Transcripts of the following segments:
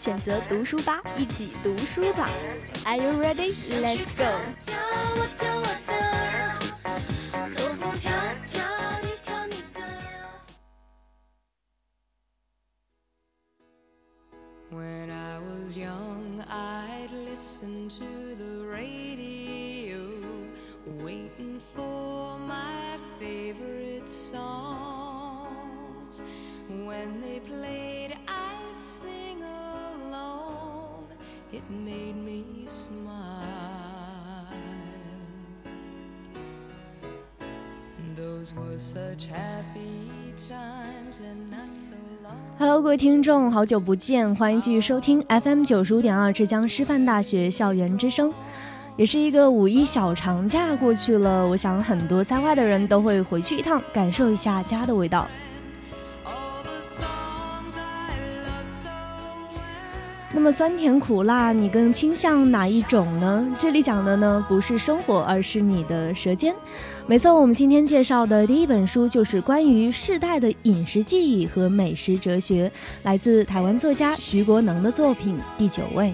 选择读书吧，一起读书吧。Are you ready? Let's go. Hello，各位听众，好久不见，欢迎继续收听 FM 九十五点二浙江师范大学校园之声。也是一个五一小长假过去了，我想很多在外的人都会回去一趟，感受一下家的味道。那么酸甜苦辣，你更倾向哪一种呢？这里讲的呢不是生活，而是你的舌尖。没错，我们今天介绍的第一本书就是关于世代的饮食记忆和美食哲学，来自台湾作家徐国能的作品《第九位》。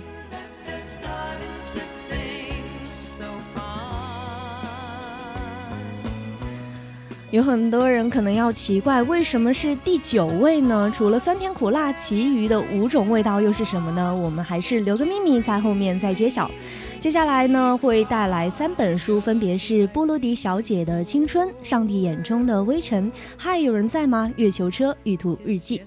有很多人可能要奇怪，为什么是第九位呢？除了酸甜苦辣，其余的五种味道又是什么呢？我们还是留个秘密，在后面再揭晓。接下来呢，会带来三本书，分别是波罗迪小姐的青春、上帝眼中的微尘、嗨，有人在吗？月球车、玉兔日记。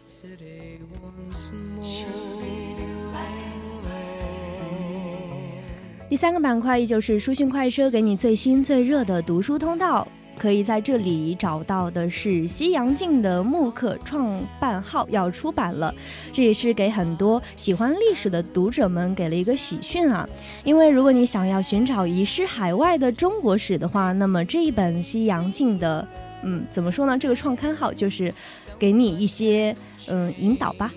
第三个板块依旧是书讯快车，给你最新最热的读书通道。可以在这里找到的是西洋镜的木刻创办号要出版了，这也是给很多喜欢历史的读者们给了一个喜讯啊！因为如果你想要寻找遗失海外的中国史的话，那么这一本西洋镜的，嗯，怎么说呢？这个创刊号就是给你一些嗯引导吧。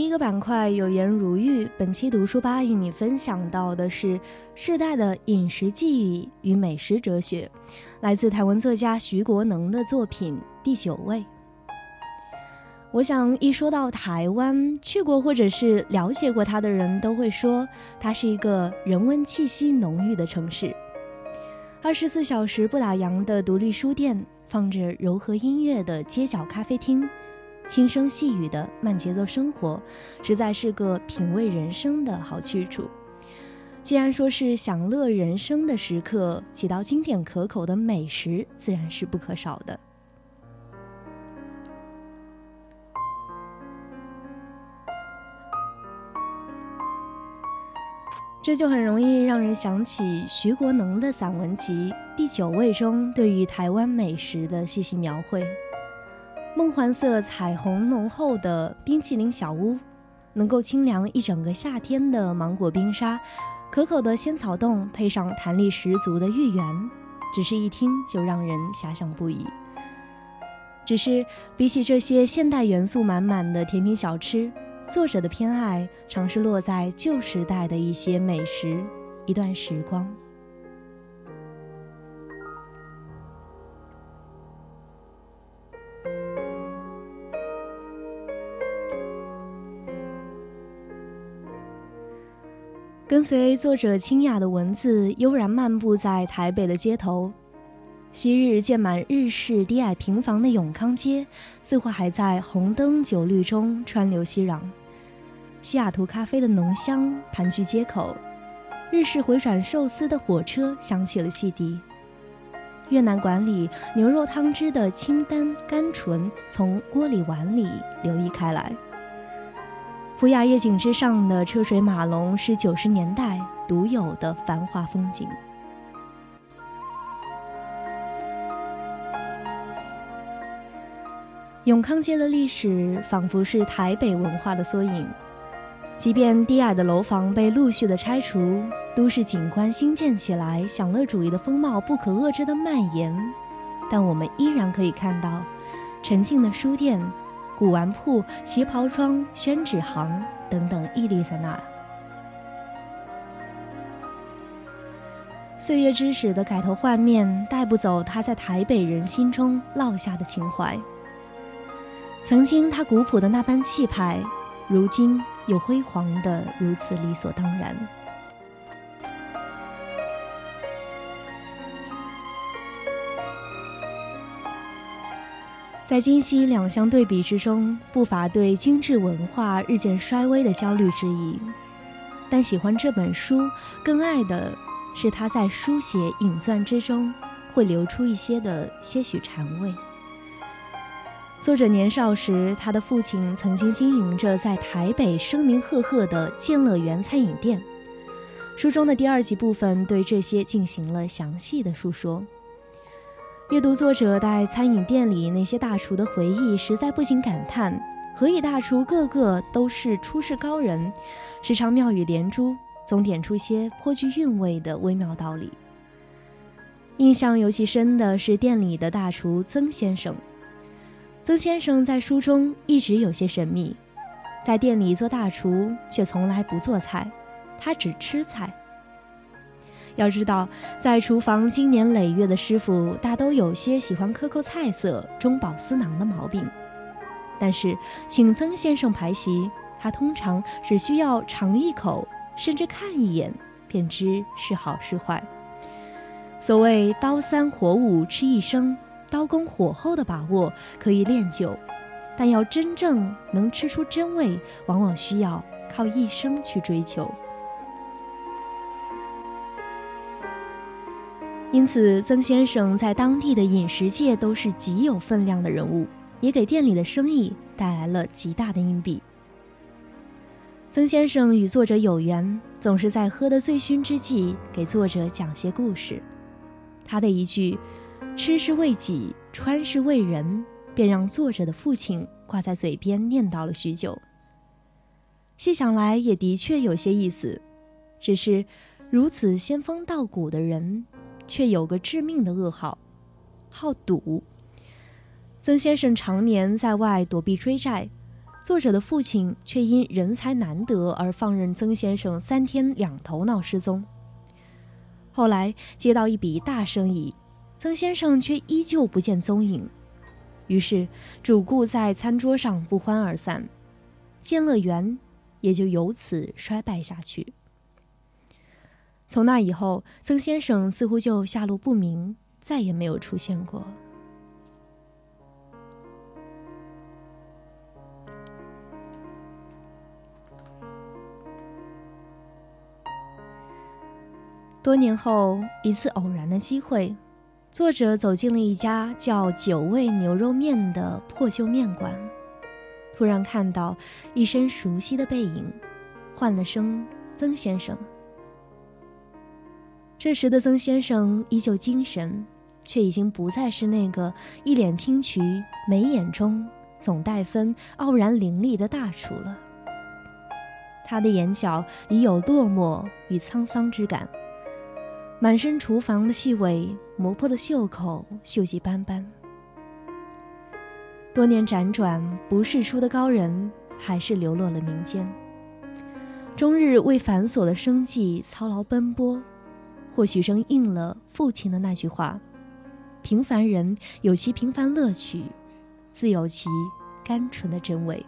第一个板块有言如玉，本期读书吧与你分享到的是世代的饮食记忆与美食哲学，来自台湾作家徐国能的作品《第九位》。我想一说到台湾，去过或者是了解过它的人都会说，它是一个人文气息浓郁的城市，二十四小时不打烊的独立书店，放着柔和音乐的街角咖啡厅。轻声细语的慢节奏生活，实在是个品味人生的好去处。既然说是享乐人生的时刻，几道经典可口的美食自然是不可少的。这就很容易让人想起徐国能的散文集《第九味》中对于台湾美食的细细描绘。梦幻色、彩虹浓厚的冰淇淋小屋，能够清凉一整个夏天的芒果冰沙，可口的仙草冻配上弹力十足的芋圆，只是一听就让人遐想不已。只是比起这些现代元素满满的甜品小吃，作者的偏爱常是落在旧时代的一些美食，一段时光。跟随作者清雅的文字，悠然漫步在台北的街头，昔日建满日式低矮平房的永康街，似乎还在红灯酒绿中川流熙攘。西雅图咖啡的浓香盘踞街口，日式回转寿司的火车响起了汽笛。越南馆里牛肉汤汁的清淡甘醇从锅里碗里流溢开来。普雅夜景之上的车水马龙是九十年代独有的繁华风景。永康街的历史仿佛是台北文化的缩影，即便低矮的楼房被陆续的拆除，都市景观新建起来，享乐主义的风貌不可遏制的蔓延，但我们依然可以看到，沉静的书店、古玩铺、旗袍庄、宣纸行等等屹立在那儿。岁月之使的改头换面，带不走他在台北人心中烙下的情怀。曾经他古朴的那般气派，如今又辉煌的如此理所当然。在今昔两相对比之中，不乏对精致文化日渐衰微的焦虑之意。但喜欢这本书，更爱的是他在书写隐钻之中，会流出一些的些许禅味。作者年少时，他的父亲曾经经营着在台北声名赫赫的建乐园餐饮店。书中的第二集部分对这些进行了详细的述说。阅读作者在餐饮店里那些大厨的回忆，实在不禁感叹：何以大厨个个都是出世高人，时常妙语连珠，总点出些颇具韵味的微妙道理。印象尤其深的是店里的大厨曾先生。曾先生在书中一直有些神秘，在店里做大厨，却从来不做菜，他只吃菜。要知道，在厨房经年累月的师傅，大都有些喜欢克扣菜色、中饱私囊的毛病。但是，请曾先生排席，他通常只需要尝一口，甚至看一眼，便知是好是坏。所谓“刀三火五吃一生”。刀工火候的把握可以练就，但要真正能吃出真味，往往需要靠一生去追求。因此，曾先生在当地的饮食界都是极有分量的人物，也给店里的生意带来了极大的硬币。曾先生与作者有缘，总是在喝得醉醺之际给作者讲些故事。他的一句。吃是为己，穿是为人，便让作者的父亲挂在嘴边念叨了许久。细想来，也的确有些意思。只是如此仙风道骨的人，却有个致命的噩耗——好赌。曾先生常年在外躲避追债，作者的父亲却因人才难得而放任曾先生三天两头闹失踪。后来接到一笔大生意。曾先生却依旧不见踪影，于是主顾在餐桌上不欢而散，建乐园也就由此衰败下去。从那以后，曾先生似乎就下落不明，再也没有出现过。多年后，一次偶然的机会。作者走进了一家叫“九味牛肉面”的破旧面馆，突然看到一身熟悉的背影，唤了声“曾先生”。这时的曾先生依旧精神，却已经不再是那个一脸清癯、眉眼中总带分、傲然凌厉的大厨了。他的眼角已有落寞与沧桑之感。满身厨房的气味，磨破的袖口，锈迹斑斑。多年辗转不世出的高人，还是流落了民间，终日为繁琐的生计操劳奔波，或许正应了父亲的那句话：“平凡人有其平凡乐趣，自有其甘醇的真味。”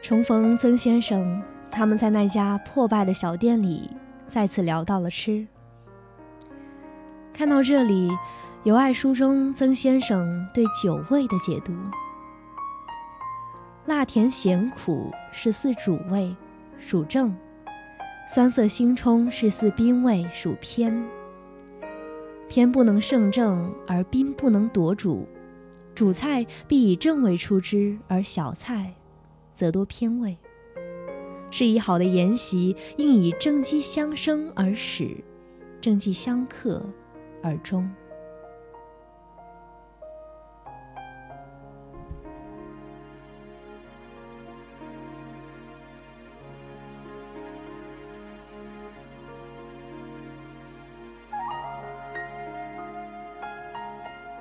重逢曾先生，他们在那家破败的小店里再次聊到了吃。看到这里，有爱书中曾先生对酒味的解读：辣甜咸苦是四主味，属正；酸涩辛冲是四宾味，属偏。偏不能胜正，而宾不能夺主。主菜必以正味出之，而小菜。则多偏味，是以好的筵席应以正机相生而始，正气相克而终。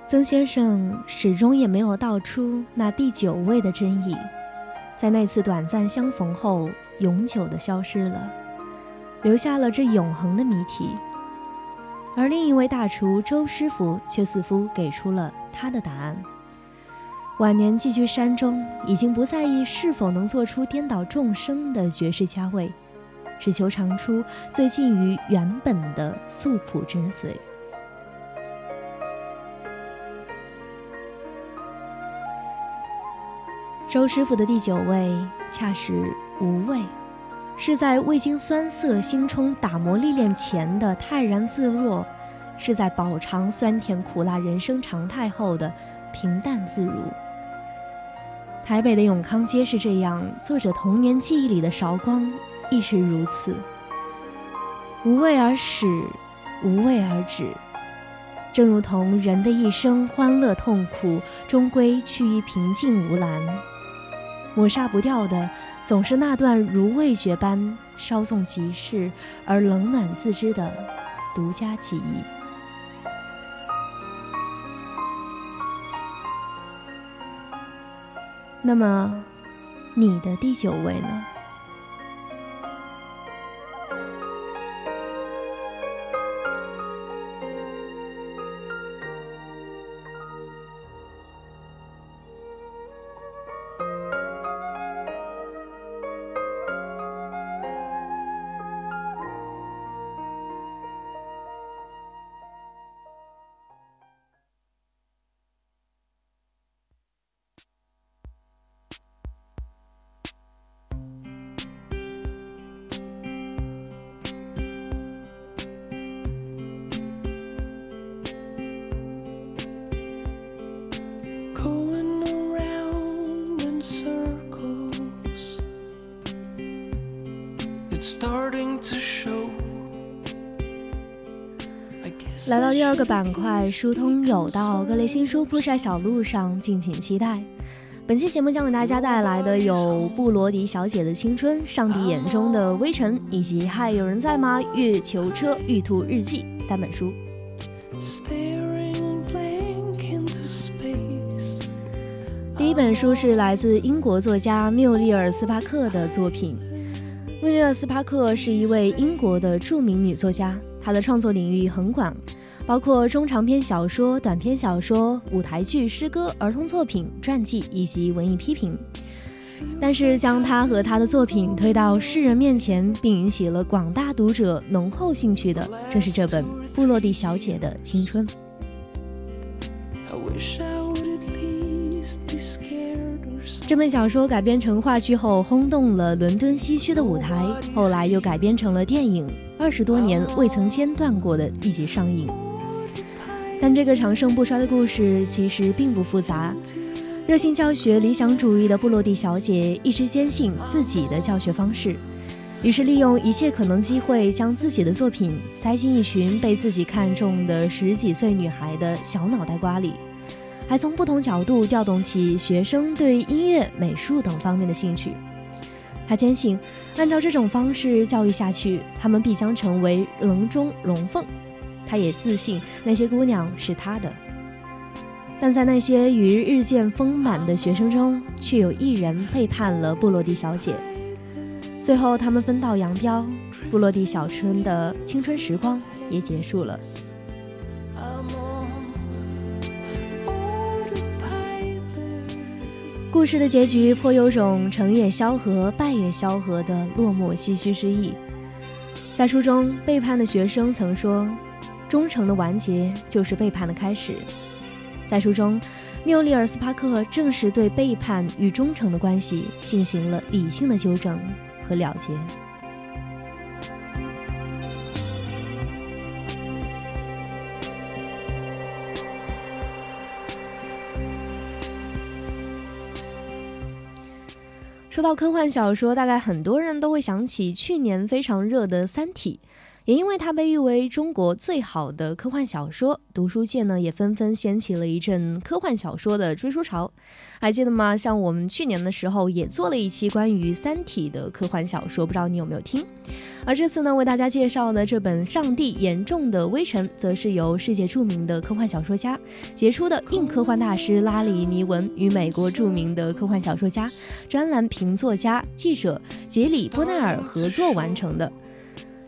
曾先生始终也没有道出那第九位的真意。在那次短暂相逢后，永久的消失了，留下了这永恒的谜题。而另一位大厨周师傅却似乎给出了他的答案。晚年寄居山中，已经不在意是否能做出颠倒众生的绝世佳味，只求尝出最近于原本的素朴之嘴。周师傅的第九味恰是无味，是在未经酸涩辛冲打磨历练前的泰然自若，是在饱尝酸甜苦辣人生常态后的平淡自如。台北的永康街是这样，作者童年记忆里的韶光亦是如此。无味而始，无味而止，正如同人的一生欢乐痛苦，终归趋于平静无澜。抹杀不掉的，总是那段如味觉般稍纵即逝而冷暖自知的独家记忆。那么，你的第九位呢？来到第二个板块，疏通有道，各类新书铺在小路上，敬请期待。本期节目将为大家带来的有布罗迪小姐的青春、上帝眼中的微尘，以及嗨，有人在吗？月球车、玉兔日记三本书。第一本书是来自英国作家缪利尔斯帕克的作品。缪利尔斯帕克是一位英国的著名女作家，她的创作领域很广。包括中长篇小说、短篇小说、舞台剧、诗歌、儿童作品、传记以及文艺批评。但是，将他和他的作品推到世人面前，并引起了广大读者浓厚兴趣的，正是这本《布洛迪小姐的青春》。这本小说改编成话剧后，轰动了伦敦西区的舞台，后来又改编成了电影，二十多年未曾间断过的一集上映。但这个长盛不衰的故事其实并不复杂。热心教学、理想主义的布洛蒂小姐一直坚信自己的教学方式，于是利用一切可能机会，将自己的作品塞进一群被自己看中的十几岁女孩的小脑袋瓜里，还从不同角度调动起学生对音乐、美术等方面的兴趣。他坚信，按照这种方式教育下去，他们必将成为笼中龙凤。他也自信那些姑娘是他的，但在那些与日渐丰满的学生中，却有一人背叛了布洛迪小姐。最后，他们分道扬镳，布洛迪小春的青春时光也结束了。故事的结局颇有种成也萧何，败也萧何的落寞唏嘘之意。在书中，背叛的学生曾说：“忠诚的完结就是背叛的开始。”在书中，缪利尔斯帕克正是对背叛与忠诚的关系进行了理性的纠正和了结。说到科幻小说，大概很多人都会想起去年非常热的《三体》。也因为它被誉为中国最好的科幻小说，读书界呢也纷纷掀起了一阵科幻小说的追书潮。还记得吗？像我们去年的时候也做了一期关于《三体》的科幻小说，不知道你有没有听？而这次呢，为大家介绍的这本《上帝眼中的微尘》，则是由世界著名的科幻小说家、杰出的硬科幻大师拉里·尼文与美国著名的科幻小说家、专栏评作家、记者杰里·波奈尔合作完成的。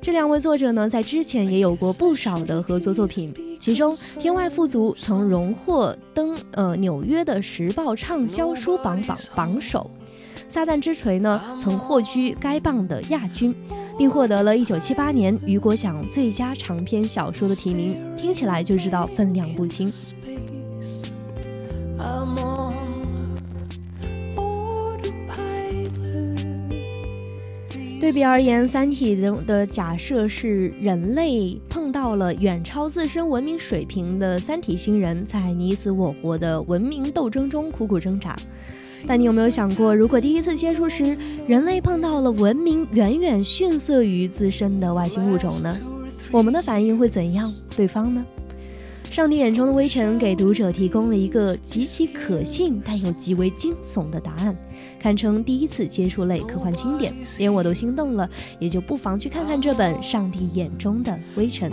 这两位作者呢，在之前也有过不少的合作作品，其中《天外富足》曾荣获登呃纽约的时报畅销书榜榜榜首，《撒旦之锤》呢曾获居该榜的亚军，并获得了一九七八年雨果奖最佳长篇小说的提名，听起来就知道分量不轻。对比而言，《三体》中的假设是人类碰到了远超自身文明水平的三体星人，在你死我活的文明斗争中苦苦挣扎。但你有没有想过，如果第一次接触时，人类碰到了文明远远逊色于自身的外星物种呢？我们的反应会怎样？对方呢？上帝眼中的微尘给读者提供了一个极其可信但又极为惊悚的答案，堪称第一次接触类科幻经典，连我都心动了，也就不妨去看看这本《上帝眼中的微尘》。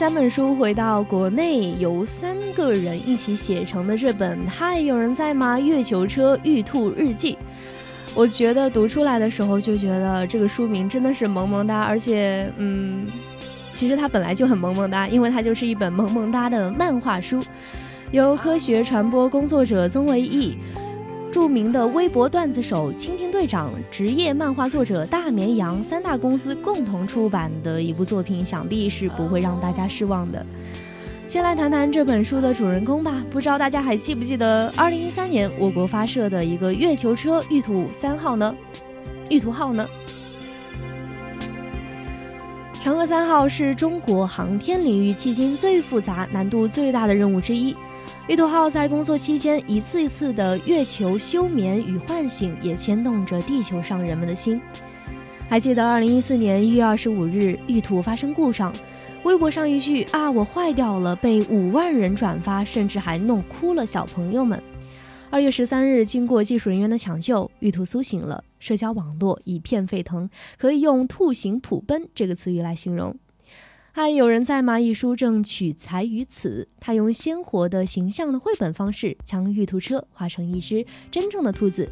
三本书回到国内，由三个人一起写成的这本《嗨，有人在吗？月球车玉兔日记》，我觉得读出来的时候就觉得这个书名真的是萌萌哒，而且，嗯，其实它本来就很萌萌哒，因为它就是一本萌萌哒的漫画书，由科学传播工作者曾维义。著名的微博段子手、蜻蜓队长、职业漫画作者大绵羊三大公司共同出版的一部作品，想必是不会让大家失望的。先来谈谈这本书的主人公吧。不知道大家还记不记得2013年我国发射的一个月球车玉兔三号呢？玉兔号呢？嫦娥三号是中国航天领域迄今最复杂、难度最大的任务之一。玉兔号在工作期间一次一次的月球休眠与唤醒，也牵动着地球上人们的心。还记得二零一四年一月二十五日，玉兔发生故障，微博上一句“啊，我坏掉了”被五万人转发，甚至还弄哭了小朋友们。二月十三日，经过技术人员的抢救，玉兔苏醒了，社交网络一片沸腾，可以用“兔形普奔”这个词语来形容。还有人在吗？一书正取材于此，他用鲜活的形象的绘本方式，将玉兔车画成一只真正的兔子，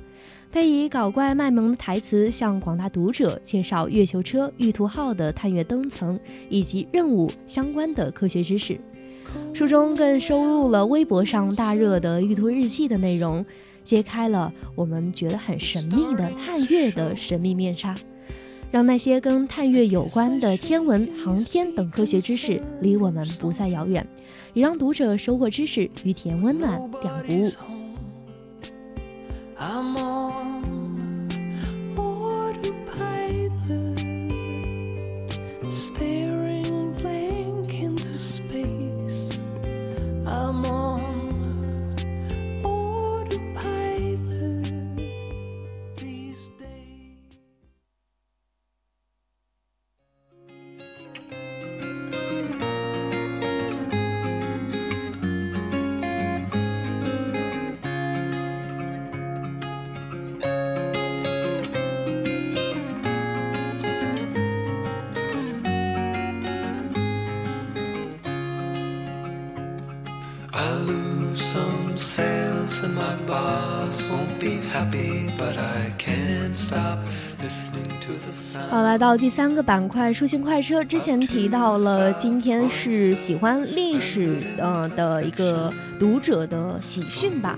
配以搞怪卖萌的台词，向广大读者介绍月球车玉兔号的探月登层以及任务相关的科学知识。书中更收录了微博上大热的玉兔日记的内容，揭开了我们觉得很神秘的探月的神秘面纱。让那些跟探月有关的天文、航天等科学知识离我们不再遥远，也让读者收获知识与体验温暖两不误。到第三个板块，书信快车。之前提到了，今天是喜欢历史呃的一个读者的喜讯吧。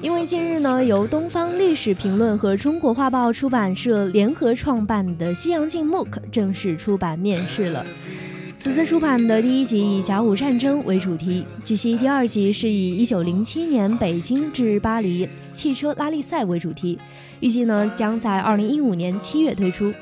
因为近日呢，由东方历史评论和中国画报出版社联合创办的《西洋镜》MOOC 正式出版面世了。此次出版的第一集以甲午战争为主题，据悉第二集是以1907年北京至巴黎汽车拉力赛为主题，预计呢将在2015年七月推出。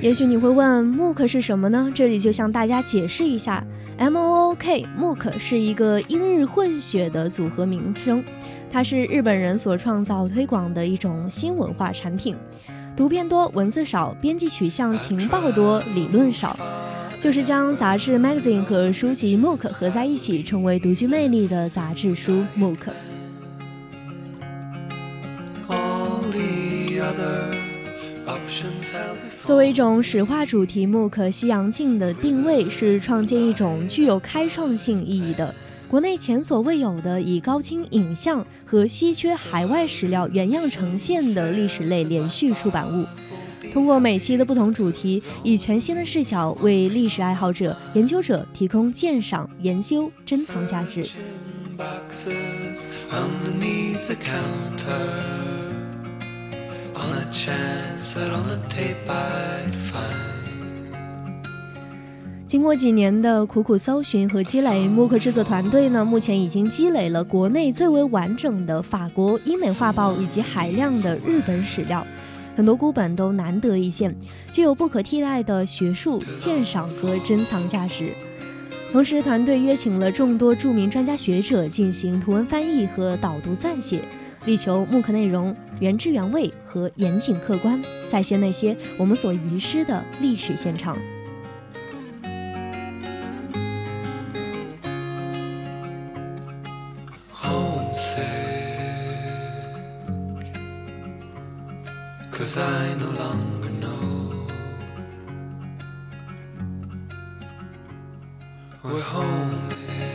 也许你会问，MOOC 是什么呢？这里就向大家解释一下，M O O K，MOOC 是一个英日混血的组合名称，它是日本人所创造推广的一种新文化产品，图片多，文字少，编辑取向情报多，理论少，就是将杂志 magazine 和书籍 MOOC 合在一起，成为独具魅力的杂志书 MOOC。作为一种史话主题，MOOC《西洋镜》的定位是创建一种具有开创性意义的、国内前所未有的以高清影像和稀缺海外史料原样呈现的历史类连续出版物。通过每期的不同主题，以全新的视角为历史爱好者、研究者提供鉴赏、研究、珍藏价值。经过几年的苦苦搜寻和积累，木克制作团队呢，目前已经积累了国内最为完整的法国、英美画报以及海量的日本史料，很多孤本都难得一见，具有不可替代的学术鉴赏和珍藏价值。同时，团队约请了众多著名专家学者进行图文翻译和导读撰写。力求木刻内容原汁原味和严谨客观，再现那些我们所遗失的历史现场。好了，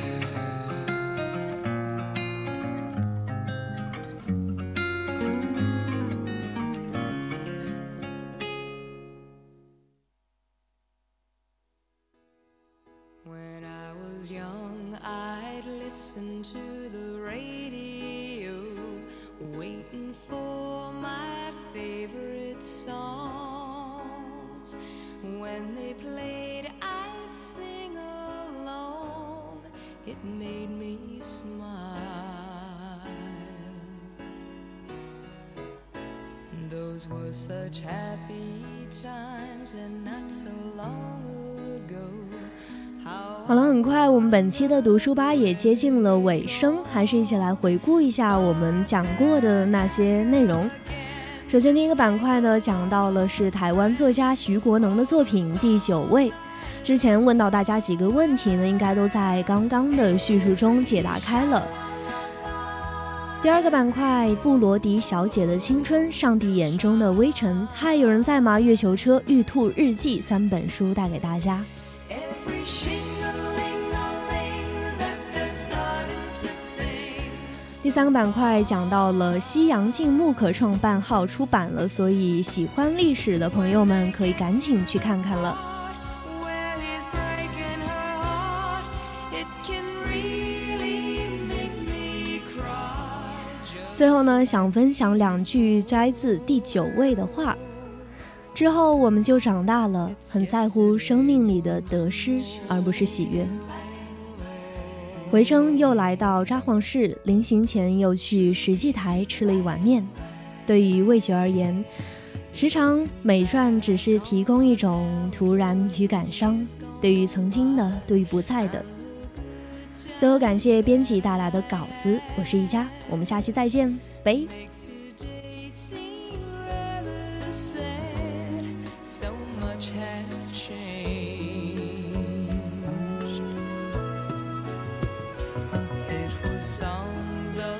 本期的读书吧也接近了尾声，还是一起来回顾一下我们讲过的那些内容。首先，第一个板块呢，讲到了是台湾作家徐国能的作品《第九位》。之前问到大家几个问题呢，应该都在刚刚的叙述中解答开了。第二个板块，布罗迪小姐的青春，上帝眼中的微尘，嗨，有人在吗？月球车，玉兔日记三本书带给大家。第三个板块讲到了西洋镜木可创办号出版了，所以喜欢历史的朋友们可以赶紧去看看了。最后呢，想分享两句摘自第九位的话。之后我们就长大了，很在乎生命里的得失，而不是喜悦。回程又来到札幌市，临行前又去石祭台吃了一碗面。对于味觉而言，时常美传只是提供一种突然与感伤，对于曾经的，对于不在的。最后感谢编辑带来的稿子，我是一佳，我们下期再见，拜。